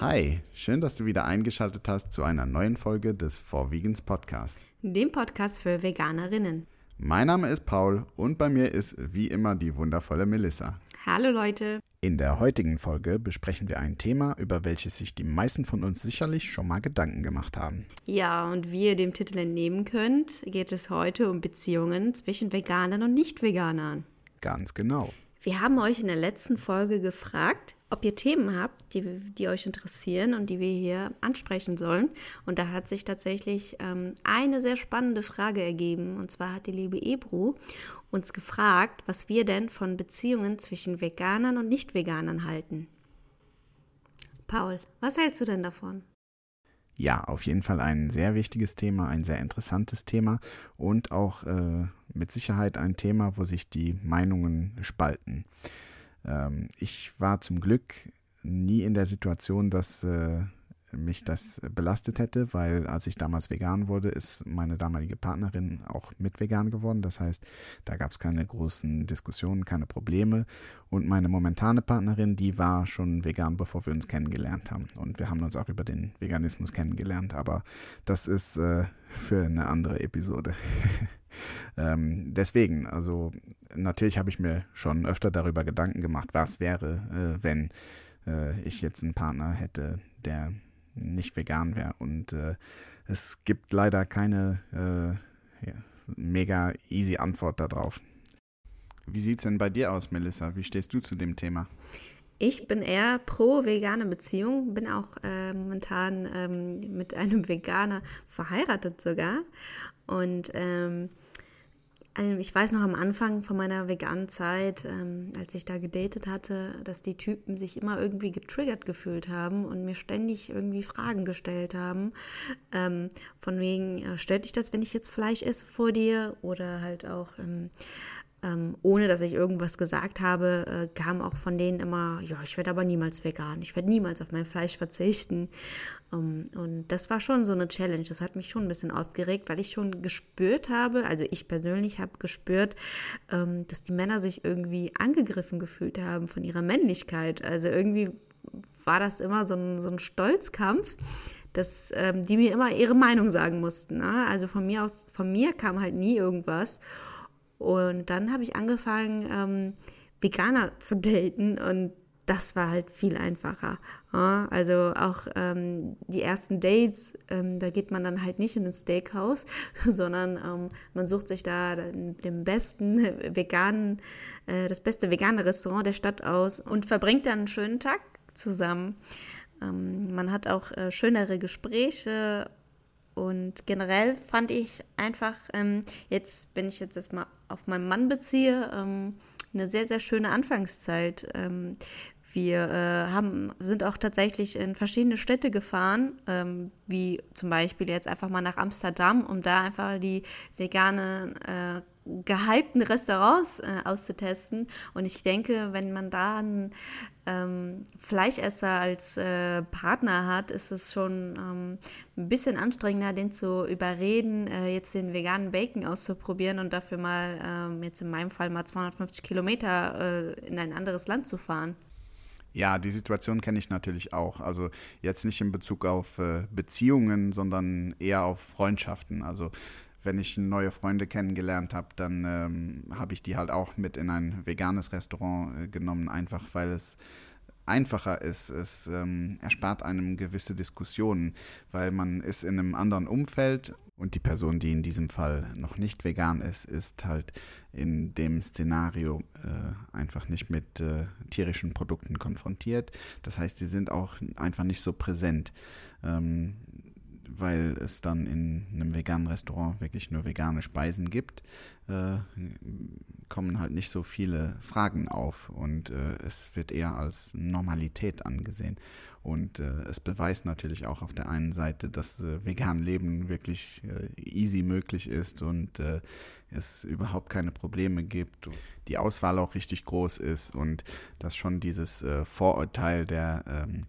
Hi, schön, dass du wieder eingeschaltet hast zu einer neuen Folge des For Vegans Podcast. Dem Podcast für Veganerinnen. Mein Name ist Paul und bei mir ist wie immer die wundervolle Melissa. Hallo Leute. In der heutigen Folge besprechen wir ein Thema, über welches sich die meisten von uns sicherlich schon mal Gedanken gemacht haben. Ja, und wie ihr dem Titel entnehmen könnt, geht es heute um Beziehungen zwischen Veganern und Nicht-Veganern. Ganz genau. Wir haben euch in der letzten Folge gefragt, ob ihr Themen habt, die, die euch interessieren und die wir hier ansprechen sollen. Und da hat sich tatsächlich ähm, eine sehr spannende Frage ergeben. Und zwar hat die liebe Ebru uns gefragt, was wir denn von Beziehungen zwischen Veganern und Nicht-Veganern halten. Paul, was hältst du denn davon? Ja, auf jeden Fall ein sehr wichtiges Thema, ein sehr interessantes Thema und auch äh, mit Sicherheit ein Thema, wo sich die Meinungen spalten. Ähm, ich war zum Glück nie in der Situation, dass äh, mich das belastet hätte, weil als ich damals vegan wurde, ist meine damalige Partnerin auch mit vegan geworden. Das heißt, da gab es keine großen Diskussionen, keine Probleme. Und meine momentane Partnerin, die war schon vegan, bevor wir uns kennengelernt haben. Und wir haben uns auch über den Veganismus kennengelernt. Aber das ist äh, für eine andere Episode. ähm, deswegen, also natürlich habe ich mir schon öfter darüber Gedanken gemacht, was wäre, äh, wenn äh, ich jetzt einen Partner hätte, der nicht vegan wäre. Und äh, es gibt leider keine äh, ja, mega easy Antwort darauf. Wie sieht es denn bei dir aus, Melissa? Wie stehst du zu dem Thema? Ich bin eher pro vegane Beziehung, bin auch äh, momentan ähm, mit einem Veganer verheiratet sogar. Und ähm, ich weiß noch am Anfang von meiner veganen Zeit, ähm, als ich da gedatet hatte, dass die Typen sich immer irgendwie getriggert gefühlt haben und mir ständig irgendwie Fragen gestellt haben. Ähm, von wegen, äh, stört dich das, wenn ich jetzt Fleisch esse vor dir? Oder halt auch, ähm, ähm, ohne dass ich irgendwas gesagt habe, äh, kam auch von denen immer, ja, ich werde aber niemals vegan, ich werde niemals auf mein Fleisch verzichten. Ähm, und das war schon so eine Challenge. Das hat mich schon ein bisschen aufgeregt, weil ich schon gespürt habe, also ich persönlich habe gespürt, ähm, dass die Männer sich irgendwie angegriffen gefühlt haben von ihrer Männlichkeit. Also irgendwie war das immer so ein, so ein Stolzkampf dass ähm, die mir immer ihre Meinung sagen mussten. Ne? Also von mir aus, von mir kam halt nie irgendwas. Und dann habe ich angefangen, ähm, Veganer zu daten und das war halt viel einfacher. Also auch ähm, die ersten Dates, ähm, da geht man dann halt nicht in ein Steakhouse, sondern ähm, man sucht sich da den besten veganen, äh, das beste vegane Restaurant der Stadt aus und verbringt dann einen schönen Tag zusammen. Ähm, man hat auch äh, schönere Gespräche und generell fand ich einfach, ähm, jetzt, wenn ich jetzt erstmal auf meinen Mann beziehe, ähm, eine sehr, sehr schöne Anfangszeit. Ähm, wir äh, haben, sind auch tatsächlich in verschiedene Städte gefahren, ähm, wie zum Beispiel jetzt einfach mal nach Amsterdam, um da einfach die vegane äh, gehypten Restaurants äh, auszutesten. Und ich denke, wenn man da einen ähm, Fleischesser als äh, Partner hat, ist es schon ähm, ein bisschen anstrengender, den zu überreden, äh, jetzt den veganen Bacon auszuprobieren und dafür mal, ähm, jetzt in meinem Fall mal 250 Kilometer äh, in ein anderes Land zu fahren. Ja, die Situation kenne ich natürlich auch. Also jetzt nicht in Bezug auf äh, Beziehungen, sondern eher auf Freundschaften. Also wenn ich neue Freunde kennengelernt habe, dann ähm, habe ich die halt auch mit in ein veganes Restaurant äh, genommen, einfach weil es einfacher ist. Es ähm, erspart einem gewisse Diskussionen, weil man ist in einem anderen Umfeld und die Person, die in diesem Fall noch nicht vegan ist, ist halt in dem Szenario äh, einfach nicht mit äh, tierischen Produkten konfrontiert. Das heißt, sie sind auch einfach nicht so präsent. Ähm, weil es dann in einem veganen Restaurant wirklich nur vegane Speisen gibt, äh, kommen halt nicht so viele Fragen auf und äh, es wird eher als Normalität angesehen. Und äh, es beweist natürlich auch auf der einen Seite, dass äh, vegan Leben wirklich äh, easy möglich ist und äh, es überhaupt keine Probleme gibt, die Auswahl auch richtig groß ist und dass schon dieses Vorurteil der ähm,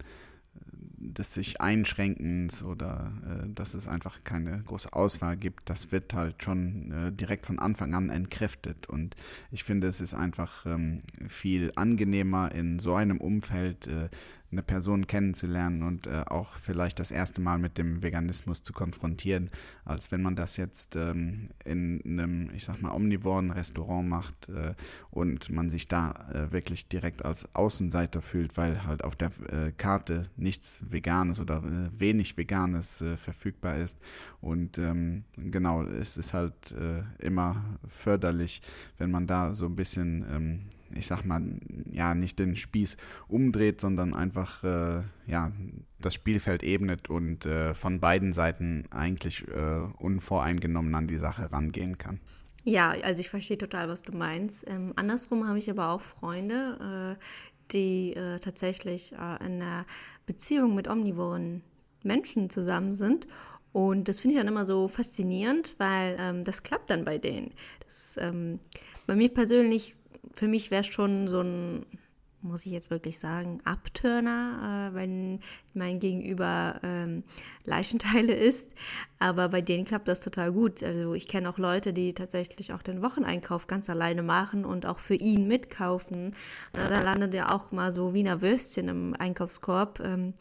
des sich Einschränkens oder äh, dass es einfach keine große Auswahl gibt, das wird halt schon äh, direkt von Anfang an entkräftet. Und ich finde, es ist einfach ähm, viel angenehmer in so einem Umfeld äh, eine Person kennenzulernen und äh, auch vielleicht das erste Mal mit dem Veganismus zu konfrontieren, als wenn man das jetzt ähm, in einem, ich sag mal, omnivoren Restaurant macht äh, und man sich da äh, wirklich direkt als Außenseiter fühlt, weil halt auf der äh, Karte nichts Veganes oder äh, wenig Veganes äh, verfügbar ist. Und ähm, genau, es ist halt immer förderlich, wenn man da so ein bisschen ähm, ich sag mal, ja, nicht den Spieß umdreht, sondern einfach, äh, ja, das Spielfeld ebnet und äh, von beiden Seiten eigentlich äh, unvoreingenommen an die Sache rangehen kann. Ja, also ich verstehe total, was du meinst. Ähm, andersrum habe ich aber auch Freunde, äh, die äh, tatsächlich äh, in einer Beziehung mit omnivoren Menschen zusammen sind und das finde ich dann immer so faszinierend, weil ähm, das klappt dann bei denen. Das, ähm, bei mir persönlich für mich wäre es schon so ein, muss ich jetzt wirklich sagen, Abturner, äh, wenn mein Gegenüber ähm, Leichenteile isst. Aber bei denen klappt das total gut. Also ich kenne auch Leute, die tatsächlich auch den Wocheneinkauf ganz alleine machen und auch für ihn mitkaufen. Äh, da landet ja auch mal so Wiener Würstchen im Einkaufskorb, ähm,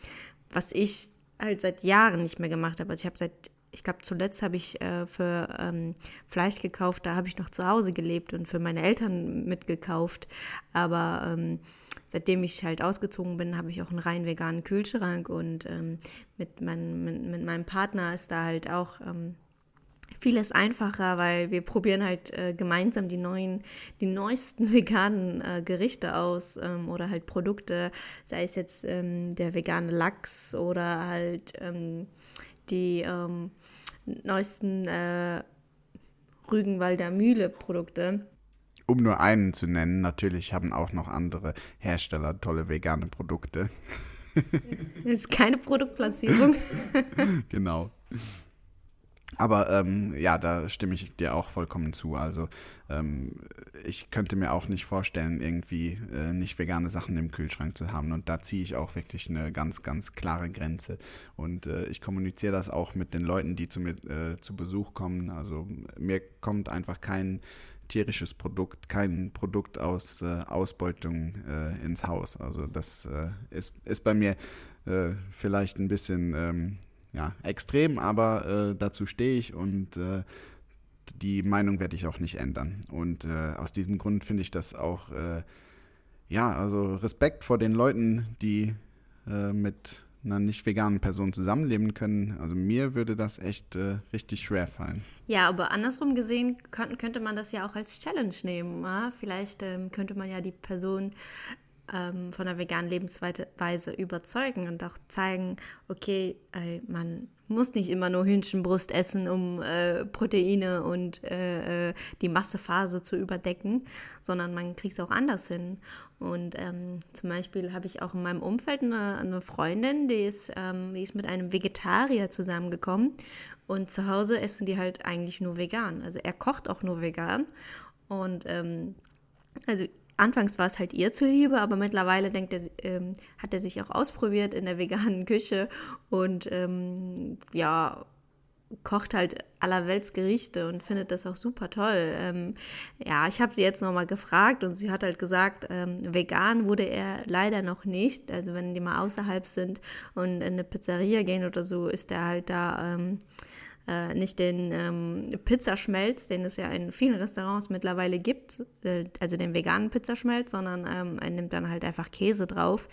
was ich halt seit Jahren nicht mehr gemacht habe. Also ich habe seit ich glaube, zuletzt habe ich äh, für ähm, Fleisch gekauft, da habe ich noch zu Hause gelebt und für meine Eltern mitgekauft. Aber ähm, seitdem ich halt ausgezogen bin, habe ich auch einen rein veganen Kühlschrank und ähm, mit, mein, mit, mit, meinem Partner ist da halt auch ähm, vieles einfacher, weil wir probieren halt äh, gemeinsam die neuen, die neuesten veganen äh, Gerichte aus ähm, oder halt Produkte, sei es jetzt ähm, der vegane Lachs oder halt ähm, die ähm, neuesten äh, Rügenwalder Mühle-Produkte. Um nur einen zu nennen, natürlich haben auch noch andere Hersteller tolle vegane Produkte. Das ist keine Produktplatzierung. genau. Aber ähm, ja, da stimme ich dir auch vollkommen zu. Also ähm, ich könnte mir auch nicht vorstellen, irgendwie äh, nicht vegane Sachen im Kühlschrank zu haben. Und da ziehe ich auch wirklich eine ganz, ganz klare Grenze. Und äh, ich kommuniziere das auch mit den Leuten, die zu mir äh, zu Besuch kommen. Also mir kommt einfach kein tierisches Produkt, kein Produkt aus äh, Ausbeutung äh, ins Haus. Also das äh, ist, ist bei mir vielleicht ein bisschen ähm, ja, extrem, aber äh, dazu stehe ich und äh, die Meinung werde ich auch nicht ändern. Und äh, aus diesem Grund finde ich das auch, äh, ja, also Respekt vor den Leuten, die äh, mit einer nicht veganen Person zusammenleben können. Also mir würde das echt äh, richtig schwer fallen. Ja, aber andersrum gesehen könnte man das ja auch als Challenge nehmen. Ja? Vielleicht ähm, könnte man ja die Person ähm, von der veganen Lebensweise überzeugen und auch zeigen, okay, äh, man muss nicht immer nur Hühnchenbrust essen, um äh, Proteine und äh, äh die Massephase zu überdecken, sondern man kriegt es auch anders hin. Und ähm, zum Beispiel habe ich auch in meinem Umfeld eine, eine Freundin, die ist, ähm, die ist mit einem Vegetarier zusammengekommen und zu Hause essen die halt eigentlich nur vegan. Also er kocht auch nur vegan und ähm, also anfangs war es halt ihr zuliebe, aber mittlerweile denkt er, ähm, hat er sich auch ausprobiert in der veganen Küche und ähm, ja, kocht halt allerwelts Gerichte und findet das auch super toll. Ähm, ja, ich habe sie jetzt nochmal gefragt und sie hat halt gesagt, ähm, vegan wurde er leider noch nicht. Also wenn die mal außerhalb sind und in eine Pizzeria gehen oder so, ist er halt da ähm, äh, nicht den ähm, Pizzaschmelz, den es ja in vielen Restaurants mittlerweile gibt, äh, also den veganen Pizzaschmelz, sondern ähm, er nimmt dann halt einfach Käse drauf.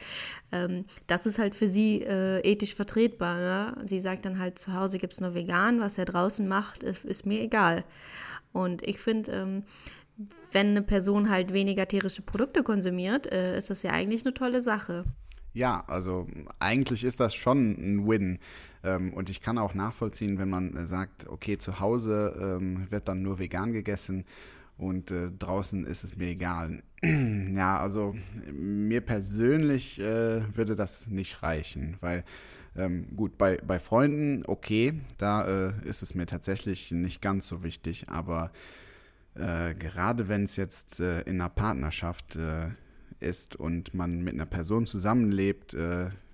Ähm, das ist halt für sie äh, ethisch vertretbar. Ne? Sie sagt dann halt, zu Hause gibt es nur vegan, was er draußen macht, ist, ist mir egal. Und ich finde, ähm, wenn eine Person halt weniger tierische Produkte konsumiert, äh, ist das ja eigentlich eine tolle Sache. Ja, also eigentlich ist das schon ein Win. Ähm, und ich kann auch nachvollziehen, wenn man äh, sagt, okay, zu Hause ähm, wird dann nur vegan gegessen und äh, draußen ist es mir egal. ja, also mir persönlich äh, würde das nicht reichen, weil ähm, gut, bei, bei Freunden, okay, da ist es mir tatsächlich nicht ganz so wichtig, aber gerade wenn es jetzt in einer Partnerschaft ist und man mit einer Person zusammenlebt,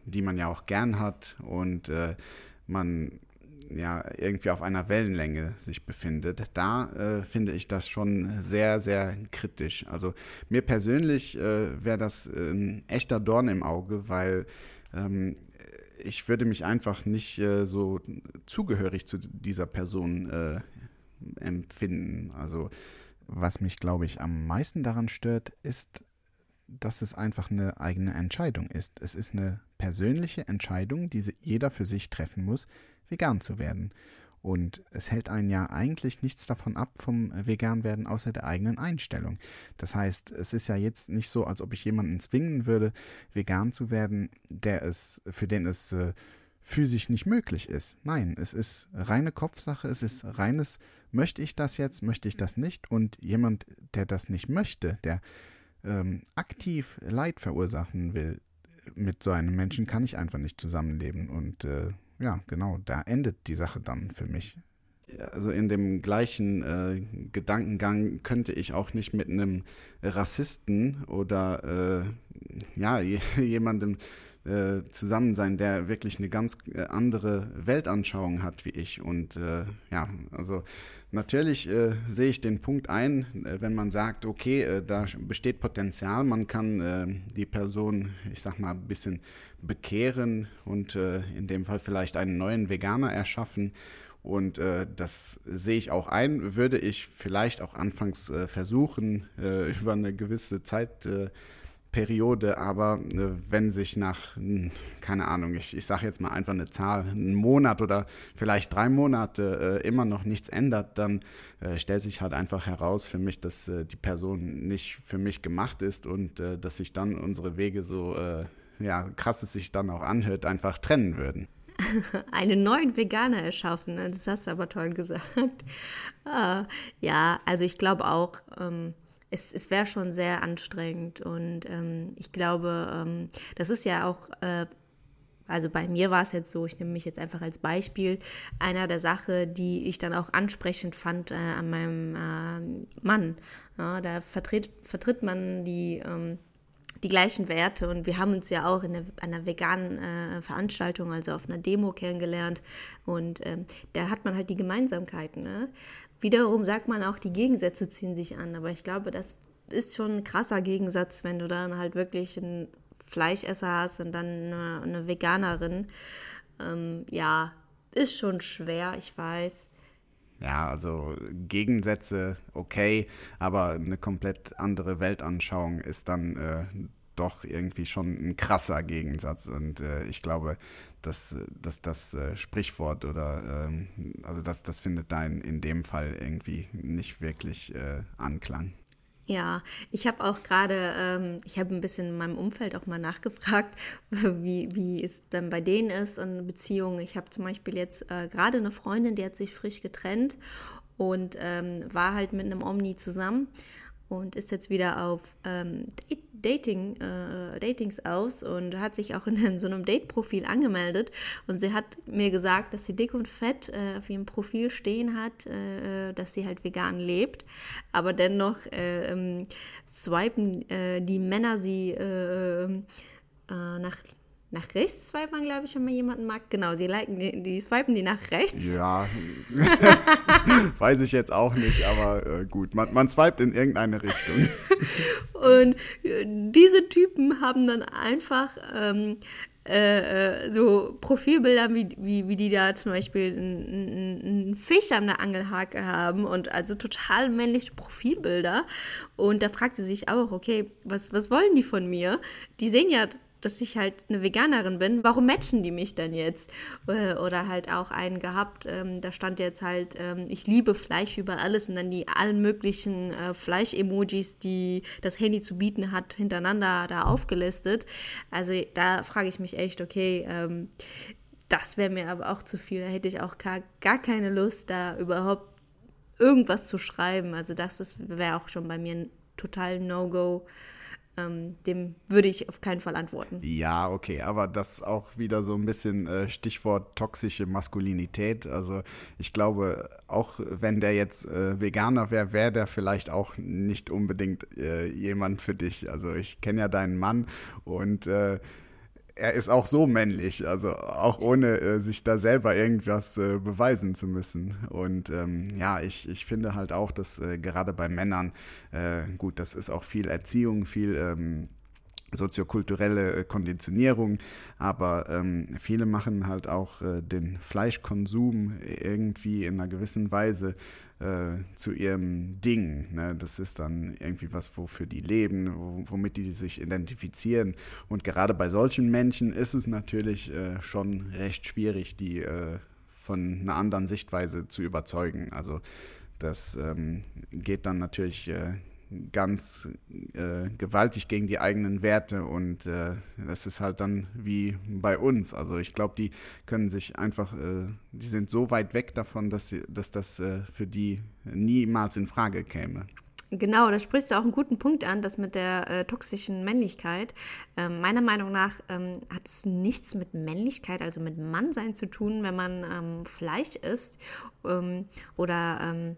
die man ja auch gern hat und äh, man ja irgendwie auf einer Wellenlänge sich befindet, da äh, finde ich das schon sehr, sehr kritisch. Also mir persönlich äh, wäre das ein echter Dorn im Auge, weil ähm, ich würde mich einfach nicht äh, so zugehörig zu dieser Person äh, empfinden. Also was mich, glaube ich, am meisten daran stört, ist, dass es einfach eine eigene Entscheidung ist. Es ist eine persönliche Entscheidung, die jeder für sich treffen muss, vegan zu werden. Und es hält einen ja eigentlich nichts davon ab vom Veganwerden außer der eigenen Einstellung. Das heißt, es ist ja jetzt nicht so, als ob ich jemanden zwingen würde, vegan zu werden, der es, für den es äh, physisch nicht möglich ist. Nein, es ist reine Kopfsache, es ist reines, möchte ich das jetzt, möchte ich das nicht. Und jemand, der das nicht möchte, der ähm, aktiv Leid verursachen will, mit so einem Menschen kann ich einfach nicht zusammenleben. Und äh, ja, genau, da endet die Sache dann für mich. Also in dem gleichen äh, Gedankengang könnte ich auch nicht mit einem Rassisten oder äh, ja, jemandem äh, zusammen sein, der wirklich eine ganz äh, andere Weltanschauung hat wie ich. Und äh, ja, also natürlich äh, sehe ich den Punkt ein, äh, wenn man sagt, okay, da besteht Potenzial, man kann die Person, ich sag mal, ein bisschen bekehren und in dem Fall vielleicht einen neuen Veganer erschaffen. Und äh, das sehe ich auch ein, würde ich vielleicht auch anfangs äh, versuchen, äh, über eine gewisse Zeit Periode, aber äh, wenn sich nach, hm, keine Ahnung, ich, ich sage jetzt mal einfach eine Zahl, einen Monat oder vielleicht drei Monate äh, immer noch nichts ändert, dann äh, stellt sich halt einfach heraus für mich, dass äh, die Person nicht für mich gemacht ist und äh, dass sich dann unsere Wege so, äh, ja, krass es sich dann auch anhört, einfach trennen würden. einen neuen Veganer erschaffen. Ne? Das hast du aber toll gesagt. ja, also ich glaube auch, ähm, es, es wäre schon sehr anstrengend. Und ähm, ich glaube, ähm, das ist ja auch, äh, also bei mir war es jetzt so, ich nehme mich jetzt einfach als Beispiel, einer der Sachen, die ich dann auch ansprechend fand äh, an meinem äh, Mann. Ja, da vertritt, vertritt man die ähm, die gleichen Werte und wir haben uns ja auch in einer veganen äh, Veranstaltung, also auf einer Demo kennengelernt und ähm, da hat man halt die Gemeinsamkeiten. Ne? Wiederum sagt man auch, die Gegensätze ziehen sich an, aber ich glaube, das ist schon ein krasser Gegensatz, wenn du dann halt wirklich einen Fleischesser hast und dann eine, eine Veganerin. Ähm, ja, ist schon schwer, ich weiß. Ja, also Gegensätze okay, aber eine komplett andere Weltanschauung ist dann äh, doch irgendwie schon ein krasser Gegensatz. Und äh, ich glaube, dass, dass das äh, Sprichwort oder ähm, also das, das findet da in, in dem Fall irgendwie nicht wirklich äh, Anklang. Ja, ich habe auch gerade, ähm, ich habe ein bisschen in meinem Umfeld auch mal nachgefragt, wie, wie es dann bei denen ist in Beziehungen. Ich habe zum Beispiel jetzt äh, gerade eine Freundin, die hat sich frisch getrennt und ähm, war halt mit einem Omni zusammen und ist jetzt wieder auf ähm, Dating, äh, Datings aus und hat sich auch in, so einem Date-Profil angemeldet. Und sie hat mir gesagt, dass sie dick und fett äh, auf ihrem Profil stehen hat, äh, dass sie halt vegan lebt. Aber dennoch äh, ähm, swipen äh, die Männer sie äh, nach nach rechts swipen man, glaube ich, wenn man jemanden mag. Genau, sie liken die, die swipen die nach rechts. Ja, weiß ich jetzt auch nicht, aber äh, gut, man, man swipet in irgendeine Richtung. Und äh, diese Typen haben dann einfach ähm, äh, äh, so Profilbilder, wie, wie, wie die da zum Beispiel einen Fisch an der Angelhake haben und also total männliche Profilbilder. Und da fragt sie sich auch, okay, was, was wollen die von mir? Die sehen ja dass ich halt eine Veganerin bin, warum matchen die mich denn jetzt? Äh, oder halt auch einen gehabt, ähm, da stand jetzt halt, ähm, ich liebe Fleisch über alles und dann die allen möglichen äh, Fleisch-Emojis, die das Handy zu bieten hat, hintereinander da aufgelistet. Also da frage ich mich echt, okay, ähm, das wäre mir aber auch zu viel. Da hätte ich auch gar, gar keine Lust, da überhaupt irgendwas zu schreiben. Also das wäre auch schon bei mir ein total No-Go. Ähm, dem würde ich auf keinen Fall antworten. Ja, okay, aber das auch wieder so ein bisschen äh, Stichwort toxische Maskulinität. Also ich glaube, auch wenn der jetzt äh, Veganer wäre, wäre der vielleicht auch nicht unbedingt äh, jemand für dich. Also ich kenne ja deinen Mann und äh, er ist auch so männlich, also auch ohne äh, sich da selber irgendwas äh, beweisen zu müssen. Und ähm, ja, ich, ich finde halt auch, dass äh, gerade bei Männern, äh, gut, das ist auch viel Erziehung, viel ähm, soziokulturelle Konditionierung, aber ähm, viele machen halt auch äh, den Fleischkonsum irgendwie in einer gewissen Weise äh, zu ihrem Ding. Ne? Das ist dann irgendwie was, wofür die leben, womit die sich identifizieren. Und gerade bei solchen Menschen ist es natürlich äh, schon recht schwierig, die äh, von einer anderen Sichtweise zu überzeugen. Also das ähm, geht dann natürlich äh, ganz äh, gewaltig gegen die eigenen Werte und äh, das ist halt dann wie bei uns. Also ich glaube, die können sich einfach, äh, die sind so weit weg davon, dass, sie, dass das äh, für die niemals in Frage käme. Genau, da sprichst du auch einen guten Punkt an, das mit der äh, toxischen Männlichkeit. Ähm, meiner Meinung nach ähm, hat es nichts mit Männlichkeit, also mit Mannsein zu tun, wenn man ähm, Fleisch isst ähm, oder ähm,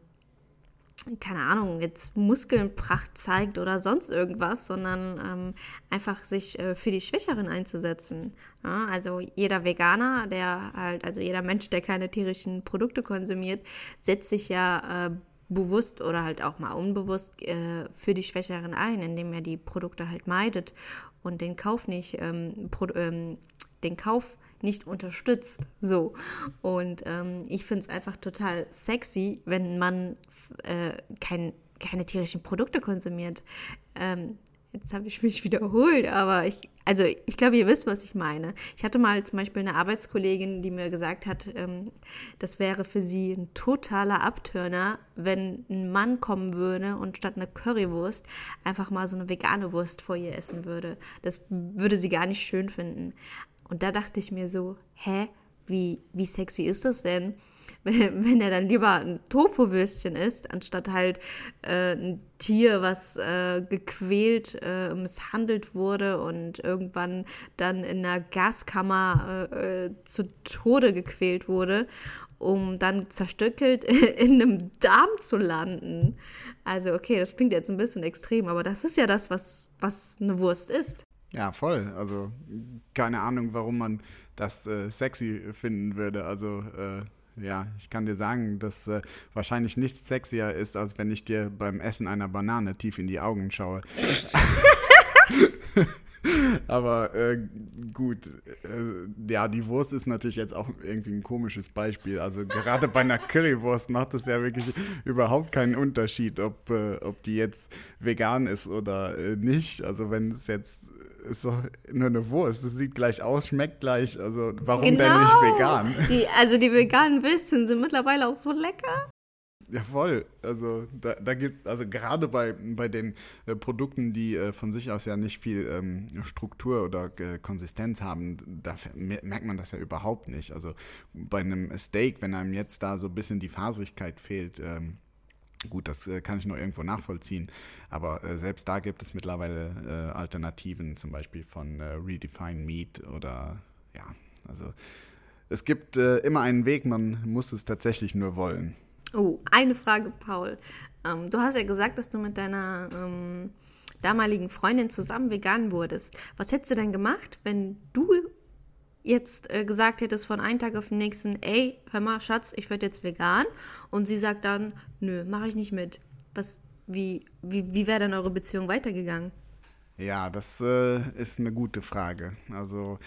keine Ahnung, jetzt Muskelnpracht zeigt oder sonst irgendwas, sondern ähm, einfach sich äh, für die Schwächeren einzusetzen. Ja, also jeder Veganer, der halt, also jeder Mensch, der keine tierischen Produkte konsumiert, setzt sich ja äh, bewusst oder halt auch mal unbewusst äh, für die Schwächeren ein, indem er die Produkte halt meidet und den Kauf nicht, ähm, ähm, den Kauf nicht unterstützt. So. Und ähm, ich finde es einfach total sexy, wenn man äh, kein, keine tierischen Produkte konsumiert. Ähm, jetzt habe ich mich wiederholt, aber ich, also ich glaube, ihr wisst, was ich meine. Ich hatte mal zum Beispiel eine Arbeitskollegin, die mir gesagt hat, ähm, das wäre für sie ein totaler Abtörner, wenn ein Mann kommen würde und statt einer Currywurst einfach mal so eine vegane Wurst vor ihr essen würde. Das würde sie gar nicht schön finden. Und da dachte ich mir so, hä, wie, wie sexy ist das denn, wenn er dann lieber ein Tofu-Würstchen isst, anstatt halt äh, ein Tier, was äh, gequält, äh, misshandelt wurde und irgendwann dann in einer Gaskammer äh, äh, zu Tode gequält wurde, um dann zerstückelt in einem Darm zu landen. Also okay, das klingt jetzt ein bisschen extrem, aber das ist ja das, was, was eine Wurst ist. Ja, voll. Also keine Ahnung, warum man das äh, sexy finden würde. Also äh, ja, ich kann dir sagen, dass äh, wahrscheinlich nichts sexier ist, als wenn ich dir beim Essen einer Banane tief in die Augen schaue. Aber äh, gut, äh, ja, die Wurst ist natürlich jetzt auch irgendwie ein komisches Beispiel. Also gerade bei einer Currywurst macht es ja wirklich überhaupt keinen Unterschied, ob, äh, ob die jetzt vegan ist oder äh, nicht. Also wenn es jetzt ist doch nur eine Wurst, es sieht gleich aus, schmeckt gleich. Also warum genau. denn nicht vegan? Die, also die veganen Würstchen sind mittlerweile auch so lecker. Ja, voll. Also da, da gibt, also gerade bei, bei den äh, Produkten, die äh, von sich aus ja nicht viel ähm, Struktur oder äh, Konsistenz haben, da merkt man das ja überhaupt nicht. Also bei einem Steak, wenn einem jetzt da so ein bisschen die Faserigkeit fehlt, ähm, gut, das äh, kann ich nur irgendwo nachvollziehen. Aber äh, selbst da gibt es mittlerweile äh, Alternativen, zum Beispiel von Redefine Meat oder ja, also es gibt immer einen Weg, man muss es tatsächlich nur wollen. Oh, eine Frage, Paul. Ähm, du hast ja gesagt, dass du mit deiner ähm, damaligen Freundin zusammen vegan wurdest. Was hättest du denn gemacht, wenn du jetzt äh, gesagt hättest von einem Tag auf den nächsten, ey, hör mal, Schatz, ich werde jetzt vegan und sie sagt dann, nö, mache ich nicht mit. Was, wie, wie, wie wäre dann eure Beziehung weitergegangen? Ja, das äh, ist eine gute Frage. Also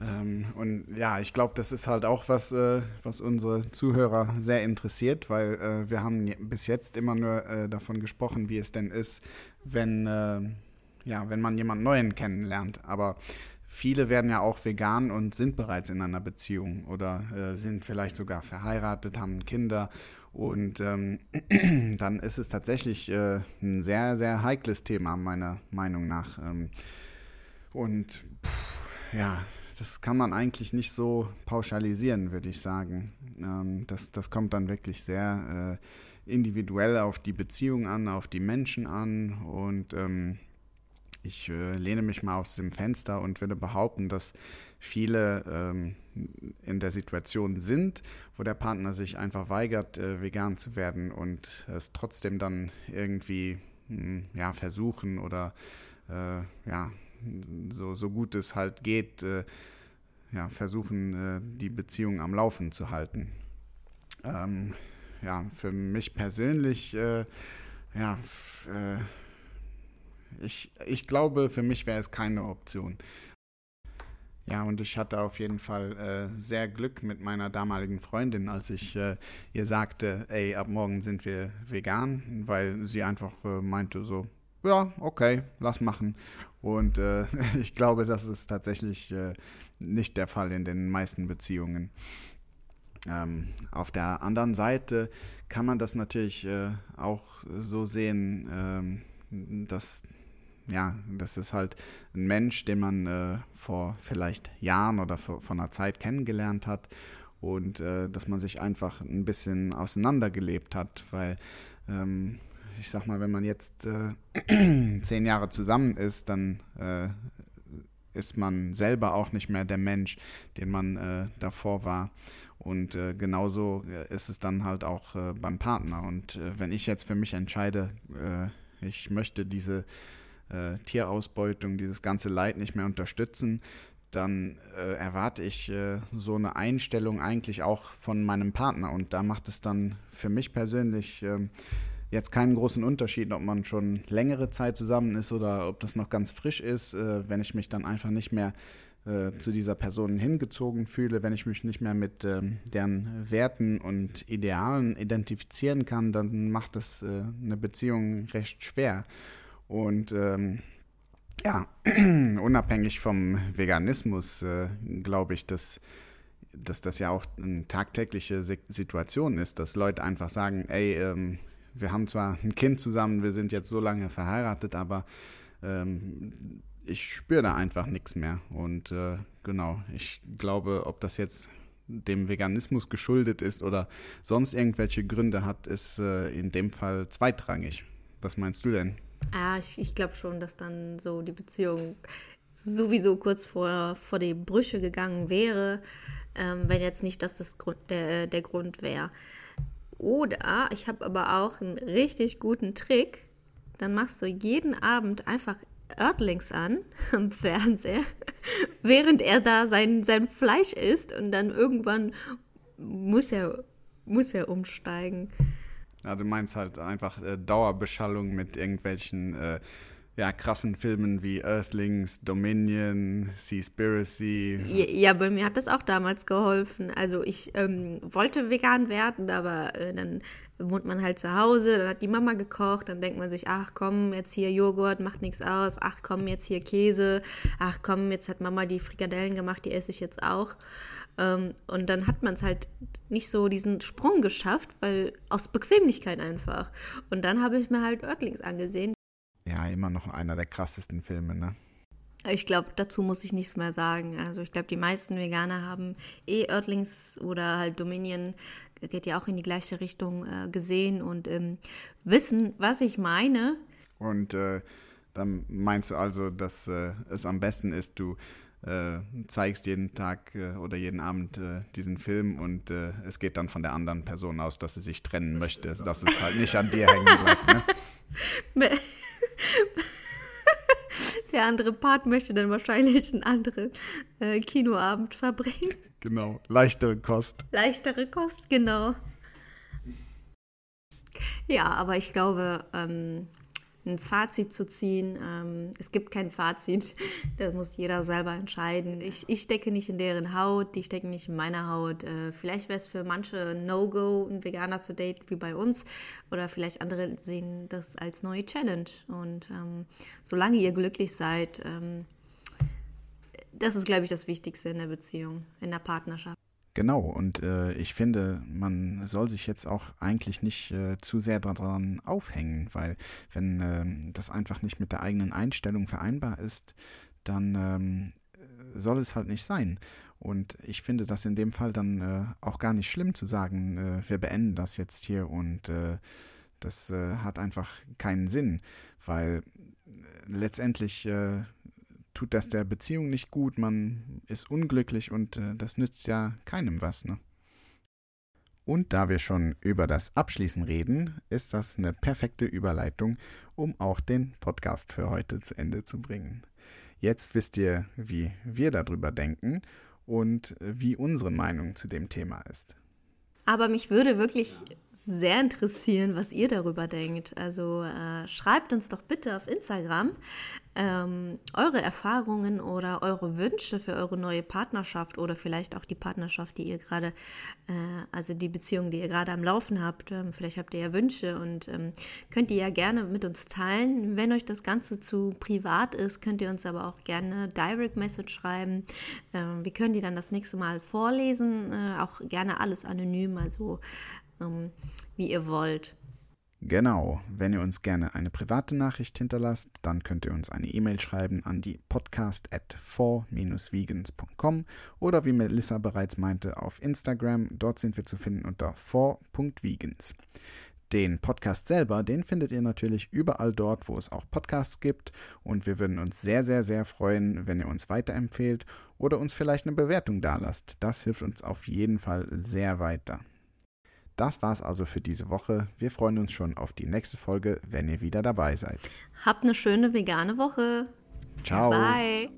ähm, und ja, ich glaube, das ist halt auch was, äh, was unsere Zuhörer sehr interessiert, weil äh, wir haben bis jetzt immer nur äh, davon gesprochen, wie es denn ist, wenn, äh, ja, wenn man jemanden Neuen kennenlernt. Aber viele werden ja auch vegan und sind bereits in einer Beziehung oder äh, sind vielleicht sogar verheiratet, haben Kinder. Und ähm, dann ist es tatsächlich äh, ein sehr, sehr heikles Thema, meiner Meinung nach. Ähm, und pff, ja, das kann man eigentlich nicht so pauschalisieren, würde ich sagen. Ähm, das, das kommt dann wirklich sehr äh, individuell auf die Beziehung an, auf die Menschen an. Und ähm, ich äh, lehne mich mal aus dem Fenster und würde behaupten, dass viele ähm, in der Situation sind, wo der Partner sich einfach weigert, äh, vegan zu werden und es trotzdem dann irgendwie mh, hm, ja, versuchen oder äh, ja, so, so gut es halt geht, äh, ja, versuchen, äh, die Beziehung am Laufen zu halten. Ähm, ja, für mich persönlich, äh, ja, äh, ich, ich glaube, für mich wäre es keine Option. Ja, und ich hatte auf jeden Fall äh, sehr Glück mit meiner damaligen Freundin, als ich äh, ihr sagte, ey, ab morgen sind wir vegan, weil sie einfach äh, meinte so, ja, okay, lass machen. Und äh, ich glaube, das ist tatsächlich äh, nicht der Fall in den meisten Beziehungen. Ähm, auf der anderen Seite kann man das natürlich äh, auch so sehen, ähm, dass ja, das ist halt ein Mensch, den man äh, vor vielleicht Jahren oder vor, vor, einer Zeit kennengelernt hat und äh, dass man sich einfach ein bisschen auseinandergelebt hat, weil ähm, ich sag mal, wenn man jetzt äh, zehn Jahre zusammen ist, dann äh, ist man selber auch nicht mehr der Mensch, den man äh, davor war. Und äh, genauso äh, ist es dann halt auch äh, beim Partner. Und äh, wenn ich jetzt für mich entscheide, äh, ich möchte diese Tierausbeutung, dieses ganze Leid nicht mehr unterstützen, dann erwarte ich so eine Einstellung eigentlich auch von meinem Partner. Und da macht es dann für mich persönlich ähm, jetzt keinen großen Unterschied, ob man schon längere Zeit zusammen ist oder ob das noch ganz frisch ist, wenn ich mich dann einfach nicht mehr äh, zu dieser Person hingezogen fühle, wenn ich mich nicht mehr mit ähm, deren Werten und Idealen identifizieren kann, dann macht das äh, eine Beziehung recht schwer. Und ähm, ja, unabhängig vom Veganismus äh, glaube ich, dass, dass das ja auch eine tagtägliche Situation ist, dass Leute einfach sagen, ey, ähm, wir haben zwar ein Kind zusammen, wir sind jetzt so lange verheiratet, aber ähm, ich spüre da einfach nichts mehr. Und äh, genau, ich glaube, ob das jetzt dem Veganismus geschuldet ist oder sonst irgendwelche Gründe hat, ist äh, in dem Fall zweitrangig. Was meinst du denn? Ja, ich, ich glaube schon, dass dann so die Beziehung sowieso kurz vor, vor die Brüche gegangen wäre, ähm, wenn jetzt nicht dass das Grund, der, der Grund wäre. Oder ich habe aber auch einen richtig guten Trick. Dann machst du jeden Abend einfach Earthlings an am Fernseher, während er da sein, sein Fleisch isst und dann irgendwann muss er, muss er umsteigen. Ja, du meinst halt einfach äh, Dauerbeschallung mit irgendwelchen äh, ja, krassen Filmen wie Earthlings, Dominion, Seaspiracy. Ja, bei mir hat das auch damals geholfen. Also ich ähm, wollte vegan werden, aber äh, dann wohnt man halt zu Hause, dann hat die Mama gekocht, dann denkt man sich, ach komm, jetzt hier Joghurt, macht nichts aus, ach komm, jetzt hier Käse, ach komm, jetzt hat Mama die Frikadellen gemacht, die esse ich jetzt auch. Ähm, und dann hat man es halt nicht so diesen Sprung geschafft, weil aus Bequemlichkeit einfach. Und dann habe ich mir halt Earthlings angesehen. Ja, immer noch einer der krassesten Filme, ne? Ich glaube, dazu muss ich nichts mehr sagen. Also ich glaube, die meisten Veganer haben eh Earthlings oder halt Dominion, geht ja auch in die gleiche Richtung, äh, gesehen und ähm, wissen, was ich meine. Und äh, dann meinst du also, dass äh, es am besten ist, du äh, zeigst jeden Tag äh, oder jeden Abend äh, diesen Film und es geht dann von der anderen Person aus, dass sie sich trennen möchte, dass es halt nicht an dir hängen bleibt. Ne? Der andere Part möchte dann wahrscheinlich einen anderen äh, Kinoabend verbringen. Genau, leichtere Kost. Leichtere Kost, genau. Ja, aber ich glaube, ähm, ein Fazit zu ziehen. Ähm, es gibt kein Fazit, das muss jeder selber entscheiden. Ich, ich stecke nicht in deren Haut, die stecken nicht in meiner Haut. Äh, vielleicht wäre es für manche No-Go, ein Veganer zu daten wie bei uns. Oder vielleicht andere sehen das als neue Challenge. Und ähm, solange ihr glücklich seid, ähm, das ist, glaube ich, das Wichtigste in der Beziehung, in der Partnerschaft. Genau, und äh, ich finde, man soll sich jetzt auch eigentlich nicht äh, zu sehr daran aufhängen, weil wenn äh, das einfach nicht mit der eigenen Einstellung vereinbar ist, dann ähm, soll es halt nicht sein. Und ich finde das in dem Fall dann äh, auch gar nicht schlimm zu sagen, äh, wir beenden das jetzt hier und äh, das hat einfach keinen Sinn, weil letztendlich tut das der Beziehung nicht gut, man ist unglücklich und äh, das nützt ja keinem was, ne? Und da wir schon über das Abschließen reden, ist das eine perfekte Überleitung, um auch den Podcast für heute zu Ende zu bringen. Jetzt wisst ihr, wie wir darüber denken und wie unsere Meinung zu dem Thema ist. Aber mich würde wirklich sehr interessieren, was ihr darüber denkt. Also äh, schreibt uns doch bitte auf Instagram ähm, eure Erfahrungen oder eure Wünsche für eure neue Partnerschaft oder vielleicht auch die Partnerschaft, die ihr gerade, äh, also die Beziehung, die ihr gerade am Laufen habt. Ähm, vielleicht habt ihr ja Wünsche und ähm, könnt ihr ja gerne mit uns teilen. Wenn euch das Ganze zu privat ist, könnt ihr uns aber auch gerne Direct Message schreiben. Ähm, wir können die dann das nächste Mal vorlesen. Äh, auch gerne alles anonym, also ähm, wie ihr wollt. Genau, wenn ihr uns gerne eine private Nachricht hinterlasst, dann könnt ihr uns eine E-Mail schreiben an die podcast at 4-vegans.com oder wie Melissa bereits meinte, auf Instagram. Dort sind wir zu finden unter 4.vegans. Den Podcast selber, den findet ihr natürlich überall dort, wo es auch Podcasts gibt. Und wir würden uns sehr, sehr, sehr freuen, wenn ihr uns weiterempfehlt oder uns vielleicht eine Bewertung dalasst. Das hilft uns auf jeden Fall sehr weiter. Das war's also für diese Woche. Wir freuen uns schon auf die nächste Folge, wenn ihr wieder dabei seid. Habt eine schöne vegane Woche. Ciao. Bye.